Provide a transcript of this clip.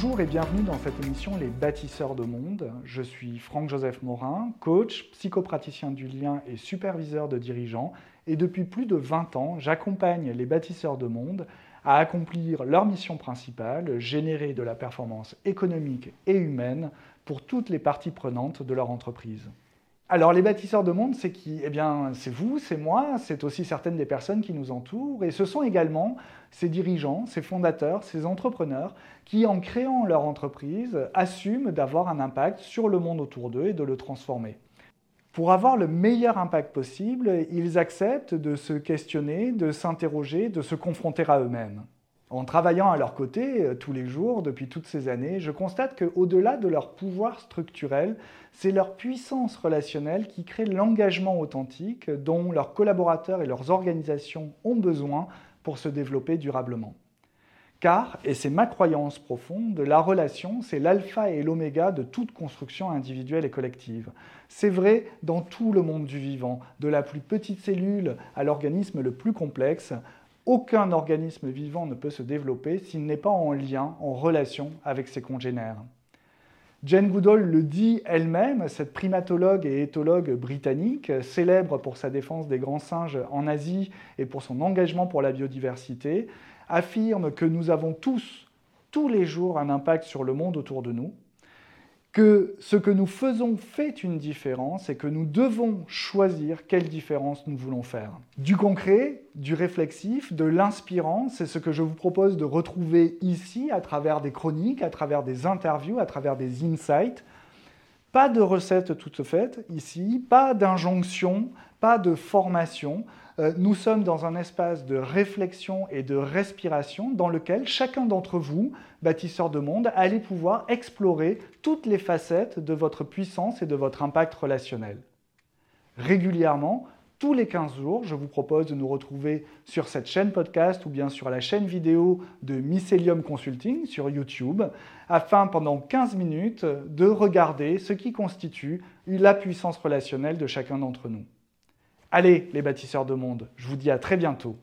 Bonjour et bienvenue dans cette émission Les bâtisseurs de monde. Je suis Franck-Joseph Morin, coach, psychopraticien du lien et superviseur de dirigeants. Et depuis plus de 20 ans, j'accompagne les bâtisseurs de monde à accomplir leur mission principale, générer de la performance économique et humaine pour toutes les parties prenantes de leur entreprise. Alors les bâtisseurs de monde, c'est qui? Eh bien, c'est vous, c'est moi, c'est aussi certaines des personnes qui nous entourent, et ce sont également ces dirigeants, ces fondateurs, ces entrepreneurs qui, en créant leur entreprise, assument d'avoir un impact sur le monde autour d'eux et de le transformer. Pour avoir le meilleur impact possible, ils acceptent de se questionner, de s'interroger, de se confronter à eux-mêmes. En travaillant à leur côté euh, tous les jours depuis toutes ces années, je constate qu'au-delà de leur pouvoir structurel, c'est leur puissance relationnelle qui crée l'engagement authentique dont leurs collaborateurs et leurs organisations ont besoin pour se développer durablement. Car, et c'est ma croyance profonde, la relation, c'est l'alpha et l'oméga de toute construction individuelle et collective. C'est vrai dans tout le monde du vivant, de la plus petite cellule à l'organisme le plus complexe, aucun organisme vivant ne peut se développer s'il n'est pas en lien, en relation avec ses congénères. Jane Goodall le dit elle-même, cette primatologue et éthologue britannique, célèbre pour sa défense des grands singes en Asie et pour son engagement pour la biodiversité, affirme que nous avons tous, tous les jours, un impact sur le monde autour de nous, que ce que nous faisons fait une différence et que nous devons choisir quelle différence nous voulons faire. Du concret, du réflexif, de l'inspirant, c'est ce que je vous propose de retrouver ici à travers des chroniques, à travers des interviews, à travers des insights. Pas de recettes toutes faites ici, pas d'injonction, pas de formation. Euh, nous sommes dans un espace de réflexion et de respiration dans lequel chacun d'entre vous, bâtisseurs de monde, allez pouvoir explorer toutes les facettes de votre puissance et de votre impact relationnel. Régulièrement, tous les 15 jours, je vous propose de nous retrouver sur cette chaîne podcast ou bien sur la chaîne vidéo de Mycelium Consulting sur YouTube, afin pendant 15 minutes de regarder ce qui constitue la puissance relationnelle de chacun d'entre nous. Allez, les bâtisseurs de monde, je vous dis à très bientôt.